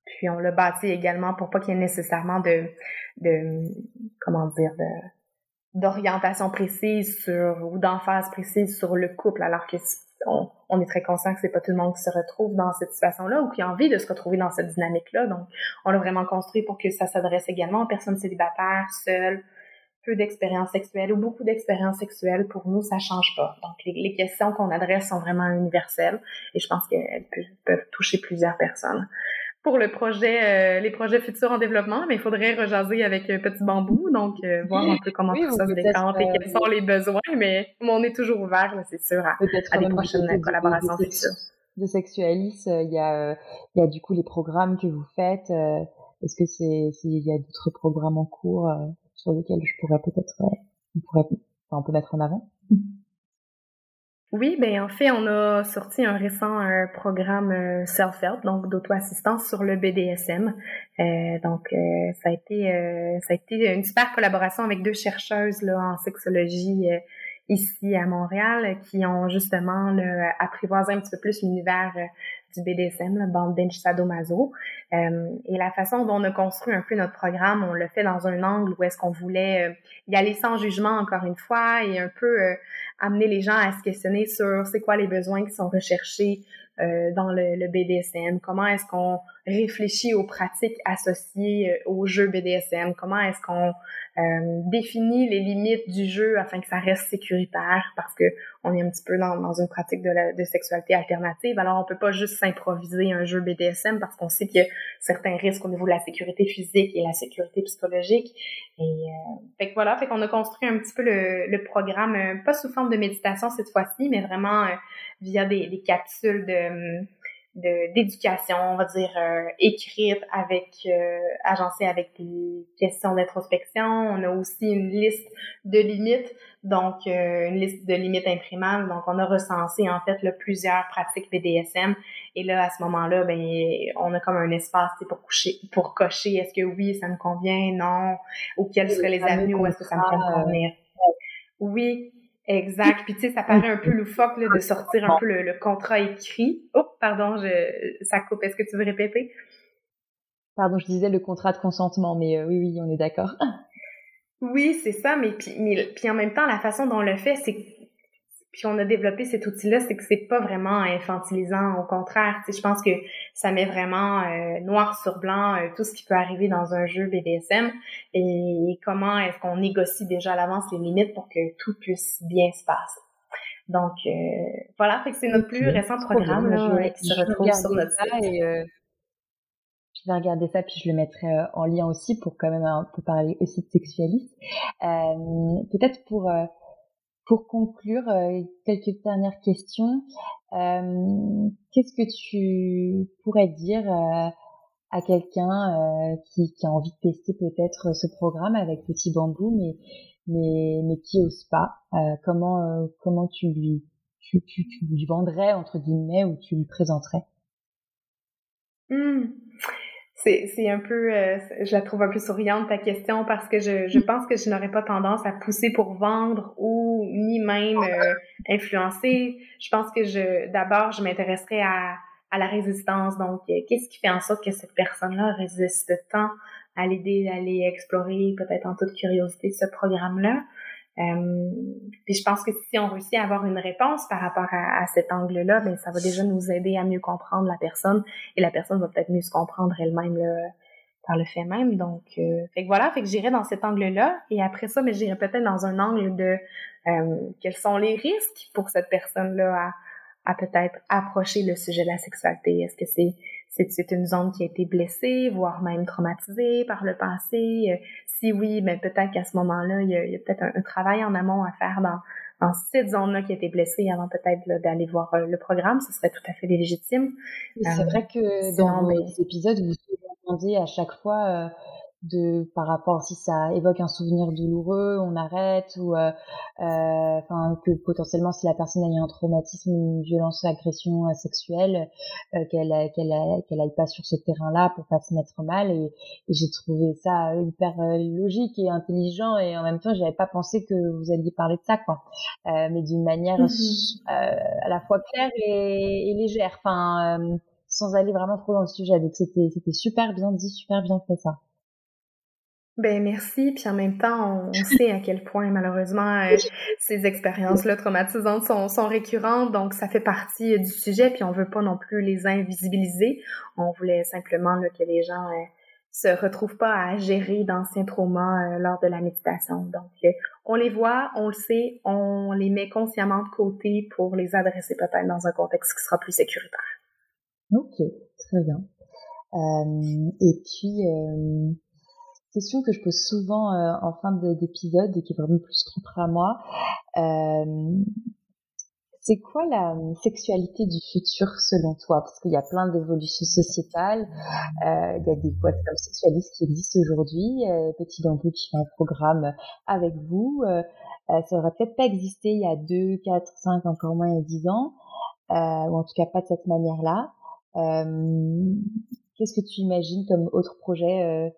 Speaker 2: puis on l'a bâti également pour pas qu'il y ait nécessairement de, de comment dire, d'orientation précise sur ou d'emphase précise sur le couple, alors que on, est très conscient que c'est pas tout le monde qui se retrouve dans cette situation-là ou qui a envie de se retrouver dans cette dynamique-là. Donc, on l'a vraiment construit pour que ça s'adresse également aux personnes célibataires, seules, peu d'expériences sexuelles ou beaucoup d'expériences sexuelles. Pour nous, ça change pas. Donc, les, les questions qu'on adresse sont vraiment universelles et je pense qu'elles peuvent toucher plusieurs personnes pour le projet, euh, les projets futurs en développement, mais il faudrait rejaser avec euh, Petit Bambou, donc euh, voir un peu comment tout ça se décante et quels sont les besoins, mais on est toujours ouvert, c'est sûr, à, à des prochaines collaborations futures.
Speaker 3: De Sexualis, il y a, il y a du coup les programmes que vous faites. Est-ce que c'est, il y a d'autres programmes en cours sur lesquels je pourrais peut-être, on pourrait, enfin, on peut mettre en avant?
Speaker 2: Oui, ben en fait, on a sorti un récent un programme euh, self-help, donc d'auto-assistance sur le BDSM. Euh, donc, euh, ça a été ça a été une super collaboration avec deux chercheuses là en sexologie ici à Montréal qui ont justement là, apprivoisé un petit peu plus l'univers du BDSM, le bandage sadomaso. Euh, et la façon dont on a construit un peu notre programme, on l'a fait dans un angle où est-ce qu'on voulait euh, y aller sans jugement encore une fois et un peu euh, amener les gens à se questionner sur c'est quoi les besoins qui sont recherchés euh, dans le, le, BDSM, comment est-ce qu'on réfléchit aux pratiques associées euh, au jeu BDSM, comment est-ce qu'on euh, définit les limites du jeu afin que ça reste sécuritaire? Parce que on est un petit peu dans, dans une pratique de, la, de sexualité alternative. Alors on peut pas juste s'improviser un jeu BDSM parce qu'on sait qu'il y a certains risques au niveau de la sécurité physique et la sécurité psychologique. Et euh, fait que voilà, fait qu'on a construit un petit peu le, le programme, pas sous forme de méditation cette fois-ci, mais vraiment via des, des capsules de d'éducation, on va dire euh, écrite avec euh, agencée avec des questions d'introspection. On a aussi une liste de limites, donc euh, une liste de limites imprimables. Donc on a recensé en fait là, plusieurs pratiques BDSM et là à ce moment-là, ben on a comme un espace pour coucher, pour cocher. Est-ce que oui, ça me convient, non, ou quelles seraient les avenues où est-ce que ça me ferait convenir. Oui, Exact. Puis tu sais, ça paraît un peu loufoque là, de sortir un peu le, contrat écrit. Oh, pardon, je, ça coupe. Est-ce que tu veux répéter?
Speaker 3: Pardon, je disais le contrat de consentement, mais euh, oui, oui, on est d'accord.
Speaker 2: Oui, c'est ça, mais puis, mais puis en même temps, la façon dont on le fait, c'est puis on a développé cet outil-là, c'est que c'est pas vraiment infantilisant. Au contraire, je pense que ça met vraiment euh, noir sur blanc euh, tout ce qui peut arriver dans un jeu BDSM et, comment est-ce qu'on négocie déjà à l'avance les limites pour que tout puisse bien se passer. Donc euh, voilà, fait que c'est notre plus récent programme là, qui se retrouve sur notre site. Et,
Speaker 3: je vais regarder ça puis je le mettrai en lien aussi pour quand même un peu parler aussi de sexualisme. Peut-être pour pour conclure, euh, quelques dernières questions. Euh, qu'est-ce que tu pourrais dire euh, à quelqu'un qui, qui, a envie de tester peut-être ce programme avec Petit Bambou, mais mais, mais qui ose pas Comment comment tu lui tu, tu, tu, lui vendrais entre guillemets ou tu lui présenterais?
Speaker 2: Mmh c'est un peu, euh, je la trouve un peu souriante ta question parce que je, je pense que je n'aurais pas tendance à pousser pour vendre ou ni même euh, influencer. Je pense que je, d'abord, je m'intéresserais à, à la résistance. Donc, euh, qu'est-ce qui fait en sorte que cette personne-là résiste tant à l'idée d'aller explorer, peut-être en toute curiosité, ce programme-là? Euh, puis je pense que si on réussit à avoir une réponse par rapport à, cet angle-là, ben ça va déjà nous aider à mieux comprendre la personne et la personne va peut-être mieux se comprendre elle-même par le fait même. Donc, euh, fait que voilà, fait que j'irai dans cet angle-là et après ça, mais j'irai peut-être dans un angle de euh, quels sont les risques pour cette personne-là à, à peut-être approcher le sujet de la sexualité? Est-ce que c'est c'est une zone qui a été blessée, voire même traumatisée par le passé. Euh, si oui, ben peut-être qu'à ce moment-là, il y a, peut-être un, travail en amont à faire dans, dans cette zone-là qui a été blessée avant peut-être d'aller voir euh, le programme. Ce serait tout à fait légitime.
Speaker 3: C'est vrai que euh, dans les épisodes, vous demandez à chaque fois de par rapport si ça évoque un souvenir douloureux, on arrête ou euh, euh, enfin que potentiellement si la personne a eu un traumatisme, une violence, agression euh, sexuelle, qu'elle qu'elle qu'elle aille pas sur ce terrain-là pour pas se mettre mal et, j'ai trouvé ça hyper logique et intelligent et en même temps j'avais pas pensé que vous alliez parler de ça quoi, mais d'une manière mm-hmm. à la fois claire et, et légère, enfin sans aller vraiment trop dans le sujet. Donc c'était c'était super bien dit, super bien fait ça.
Speaker 2: Ben merci, puis en même temps, on sait à quel point malheureusement euh, ces expériences-là traumatisantes sont, sont récurrentes, donc ça fait partie euh, du sujet, puis on veut pas non plus les invisibiliser. On voulait simplement que les gens euh, se retrouvent pas à gérer d'anciens traumas lors de la méditation. Donc on les voit, on le sait, on les met consciemment de côté pour les adresser peut-être dans un contexte qui sera plus sécuritaire.
Speaker 3: Ok, très bien. et puis question que je pose souvent euh, en fin d'épisode et qui est vraiment plus propre à moi. Euh, c'est quoi la sexualité du futur selon toi? Parce qu'il y a plein d'évolutions sociétales. Euh, il y a des boîtes comme sexualistes qui existent aujourd'hui. Petit Bambou qui fait un programme avec vous. ça aurait peut-être pas existé il y a 2, 4, 5, encore moins il y a 10 ans. ou en tout cas pas de cette manière-là. Qu'est-ce que tu imagines comme autre projet euh,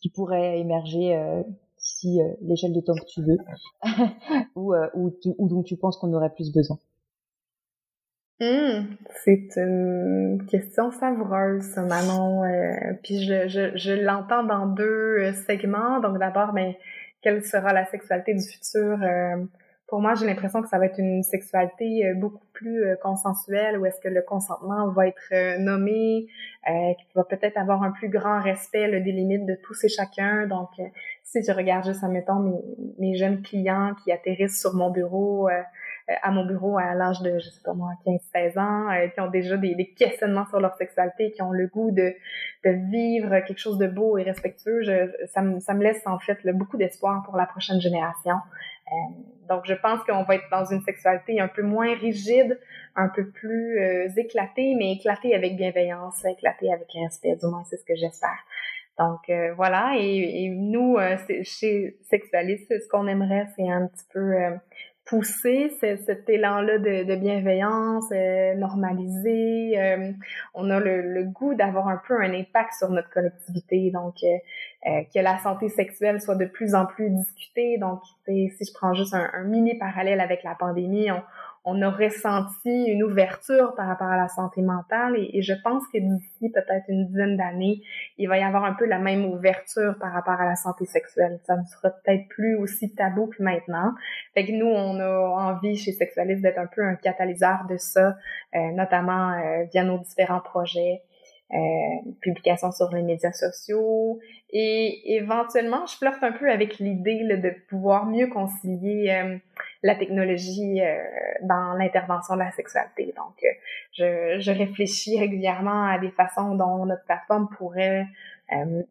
Speaker 3: qui pourrait émerger euh, d'ici euh, l'échelle de temps que tu veux, ou, ou, ou, dont tu penses qu'on aurait plus besoin
Speaker 2: mmh, c'est une question savoureuse, Manon. puis je, je, je l'entends dans deux segments. Donc d'abord, mais ben, quelle sera la sexualité du futur pour moi, j'ai l'impression que ça va être une sexualité euh, beaucoup plus euh, consensuelle, où est-ce que le consentement va être euh, nommé, euh, qui va peut-être avoir un plus grand respect des limites de tous et chacun. Donc, si je regarde juste, admettons, mes, mes jeunes clients qui atterrissent sur mon bureau, à mon bureau à l'âge de, je sais pas moi, 15-16 ans, qui ont déjà des, des, questionnements sur leur sexualité, qui ont le goût de, de vivre quelque chose de beau et respectueux, je, ça, me, ça me laisse en fait beaucoup d'espoir pour la prochaine génération. Euh, donc, je pense qu'on va être dans une sexualité un peu moins rigide, un peu plus euh, éclatée, mais éclatée avec bienveillance, éclatée avec respect, du moins c'est ce que j'espère. Donc euh, voilà, et, et nous, chez Sexualiste, ce qu'on aimerait, c'est un petit peu pousser cet élan-là de, de, bienveillance, euh, normaliser. Euh, on a le, le goût d'avoir un peu un impact sur notre collectivité, donc euh, que la santé sexuelle soit de plus en plus discutée. Donc, si je prends juste un, mini parallèle avec la pandémie, on, on a ressenti une ouverture par rapport à la santé mentale et, je pense que d'ici peut-être une dizaine d'années, il va y avoir un peu la même ouverture par rapport à la santé sexuelle. Ça ne sera peut-être plus aussi tabou que maintenant. Fait que nous, on a envie chez Sexualiste d'être un peu un catalyseur de ça, euh, notamment euh, via nos différents projets. Euh, publications sur les médias sociaux et éventuellement je flirte un peu avec l'idée de pouvoir mieux concilier euh, la technologie euh, dans l'intervention de la sexualité. Donc euh, je, je, réfléchis régulièrement à des façons dont notre plateforme pourrait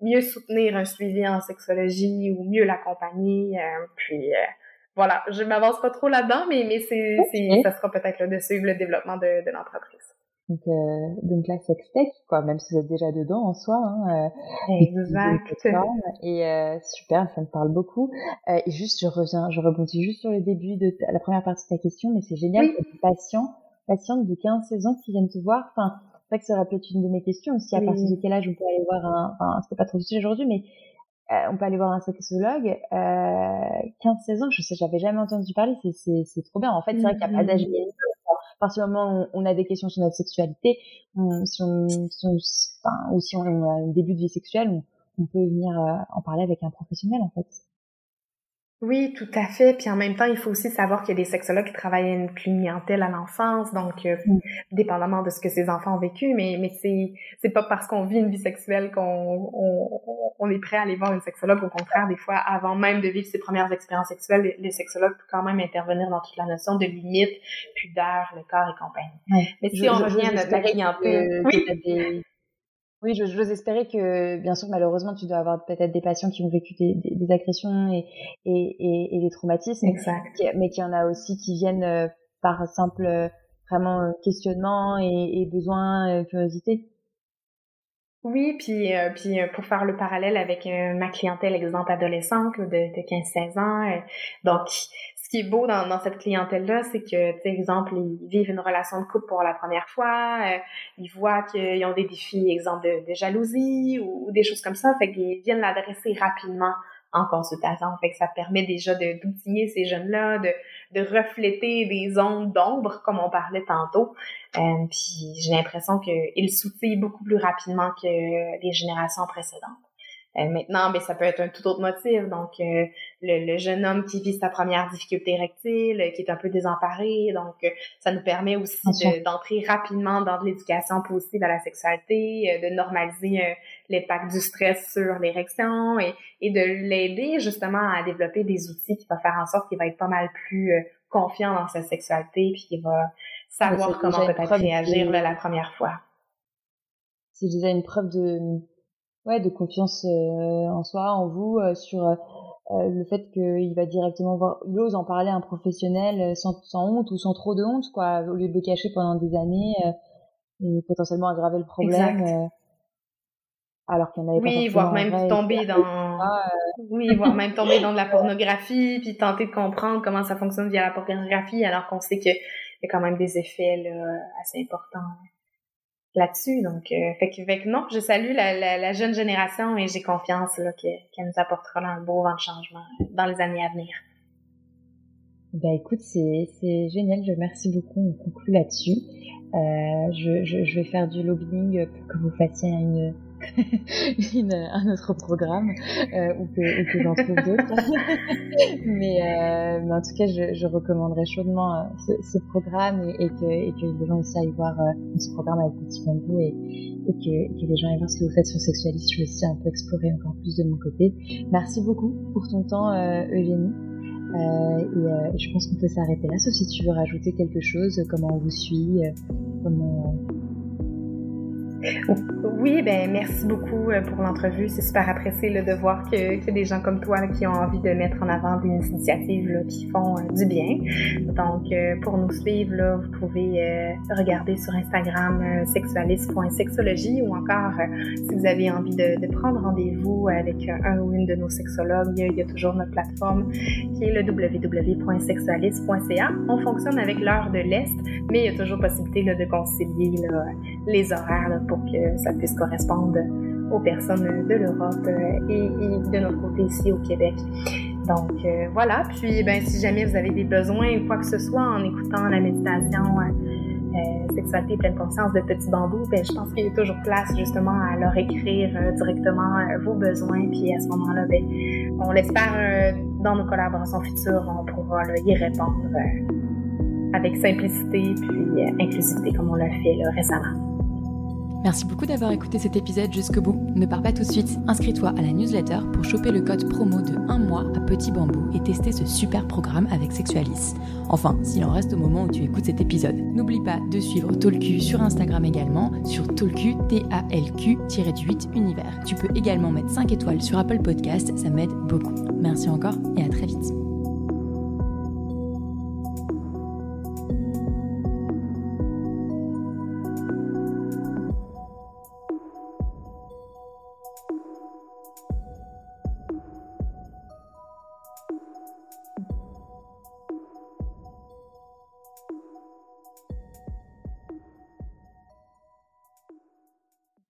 Speaker 2: mieux soutenir un suivi en sexologie ou mieux l'accompagner. puis voilà, je m'avance pas trop là-dedans, mais, mais c'est, ça sera peut-être de suivre le développement de, de l'entreprise.
Speaker 3: Donc, euh, donc la sextech, quoi, même si vous êtes déjà dedans en soi. Hein,
Speaker 2: euh, exact.
Speaker 3: Et euh, super, ça me parle beaucoup. Euh, et juste, je reviens, je rebondis juste sur le début de la première partie de ta question, mais c'est génial que patients, patientes de 15-16 ans qui viennent te voir. Enfin, c'est vrai que ça aurait pu être une de mes questions aussi, à partir de quel âge on peut aller voir un, enfin, c'était pas trop difficile aujourd'hui, mais euh, on peut aller voir un sexologue. Euh, 15-16 ans, je sais, j'avais jamais entendu parler, c'est trop bien. En fait, c'est vrai qu'il n'y a pas d'âge limite à partir du moment où on a des questions sur notre sexualité, on, on ou si on a un début de vie sexuelle, on, on peut venir euh, en parler avec un professionnel en fait.
Speaker 2: Oui, tout à fait. Puis en même temps, il faut aussi savoir qu'il y a des sexologues qui travaillent à une clientèle à l'enfance, donc euh, mm. dépendamment de ce que ces enfants ont vécu, mais mais c'est c'est pas parce qu'on vit une vie sexuelle qu'on on, on, est prêt à aller voir une sexologue. Au contraire, des fois, avant même de vivre ses premières expériences sexuelles, les, sexologues peuvent quand même intervenir dans toute la notion de limite, pudeur, le corps et compagnie. Mais si on revient à notre clientèle, oui.
Speaker 3: Oui, j'ose espérer que, bien sûr, malheureusement, tu dois avoir peut-être des patients qui ont vécu des, des, agressions et, et, et, des traumatismes,
Speaker 2: exact.
Speaker 3: mais qu'il y en a aussi qui viennent euh, par simple euh, vraiment questionnement et, et besoin, euh, curiosité.
Speaker 2: Oui, puis, euh, puis euh, pour faire le parallèle avec euh, ma clientèle, exemple adolescente de, de 15-16 ans, donc ce qui est beau dans, dans cette clientèle-là, c'est que, sais, exemple, ils vivent une relation de couple pour la première fois, ils voient qu'ils ont des défis, exemple, de, de jalousie ou, des choses comme ça, fait qu'ils viennent l'adresser rapidement en consultation. Fait que ça permet déjà d'outiller ces jeunes-là, de, de refléter des zones d'ombre, comme on parlait tantôt. Euh, puis j'ai l'impression qu'ils s'outillent beaucoup plus rapidement que les générations précédentes. Euh, maintenant, ben, ça peut être un tout autre motif. Donc, euh, le, jeune homme qui vit sa première difficulté rectile, qui est un peu désemparé. Donc, euh, ça nous permet aussi d'entrer rapidement dans de l'éducation positive à la sexualité, de normaliser l'impact du stress sur l'érection et, et de l'aider justement à développer des outils qui vont faire en sorte qu'il va être pas mal plus confiant dans sa sexualité puis qu'il va savoir comment peut-être réagir la première fois.
Speaker 3: C'est déjà une preuve de ouais, de confiance euh, en soi, en vous, euh, sur euh, le fait qu'il va directement voir, il ose en parler à un professionnel sans, sans, honte ou sans trop de honte, quoi, au lieu de le cacher pendant des années et potentiellement aggraver le problème. alors qu'il n'y avait
Speaker 2: oui, voire même tomber dans, oui, voire même tomber dans de la pornographie, puis tenter de comprendre comment ça fonctionne via la pornographie, alors qu'on sait qu'il y a quand même des effets là, assez importants là-dessus. Donc, euh, fait, que, non, je salue la, jeune génération et j'ai confiance qu'elle nous apportera un beau vent de changement dans les années à venir.
Speaker 3: Ben écoute, c'est, génial, je remercie beaucoup, on conclut là-dessus. Euh, je, vais faire du lobbying pour que vous fassiez une, un autre programme euh, ou que, que j'en trouve d'autres. mais, euh, mais, en tout cas, je, recommanderais chaudement euh, ce, programme et, que, les gens aussi aillent voir euh, ce programme avec Petit Bambou et, et que, que, les gens aillent voir ce que vous faites sur Sexualiste. Je vais aussi un peu explorer encore plus de mon côté. Merci beaucoup pour ton temps, Eugénie. Et je pense qu'on peut s'arrêter là, sauf si tu veux rajouter quelque chose, comment on vous suit, comment,
Speaker 2: oui, ben merci beaucoup euh, pour l'entrevue. C'est super apprécié là, de voir que, que des gens comme toi qui ont envie de mettre en avant des initiatives qui font euh, du bien. Donc, euh, pour nous suivre, là, vous pouvez regarder sur Instagram sexualiste.sexologie ou encore si vous avez envie de, de prendre rendez-vous avec un ou une de nos sexologues, il y a toujours notre plateforme qui est le www.sexualiste.ca. On fonctionne avec l'heure de l'Est, mais il y a toujours possibilité de concilier les horaires pour que ça puisse correspondre aux personnes de l'Europe euh, et, de notre côté ici au Québec. Donc euh, voilà, puis ben, si jamais vous avez des besoins ou quoi que ce soit en écoutant la méditation euh, sexualité pleine conscience de Petit Bambou, ben, je pense qu'il y a toujours place justement à leur écrire directement vos besoins, puis à ce moment-là, ben, on l'espère dans nos collaborations futures, on pourra y répondre avec simplicité puis inclusivité comme on l'a fait récemment.
Speaker 3: Merci beaucoup d'avoir écouté cet épisode jusqu'au bout. Ne pars pas tout de suite, inscris-toi à la newsletter pour choper le code promo de 1 mois à Petit Bambou et tester ce super programme avec Sexualis. Enfin, s'il en reste au moment où tu écoutes cet épisode. N'oublie pas de suivre Talku sur Instagram également, sur Talku, T-A-L-Q-8 univers. Tu peux également mettre 5 étoiles sur Apple Podcast, ça m'aide beaucoup. Merci encore et à très vite.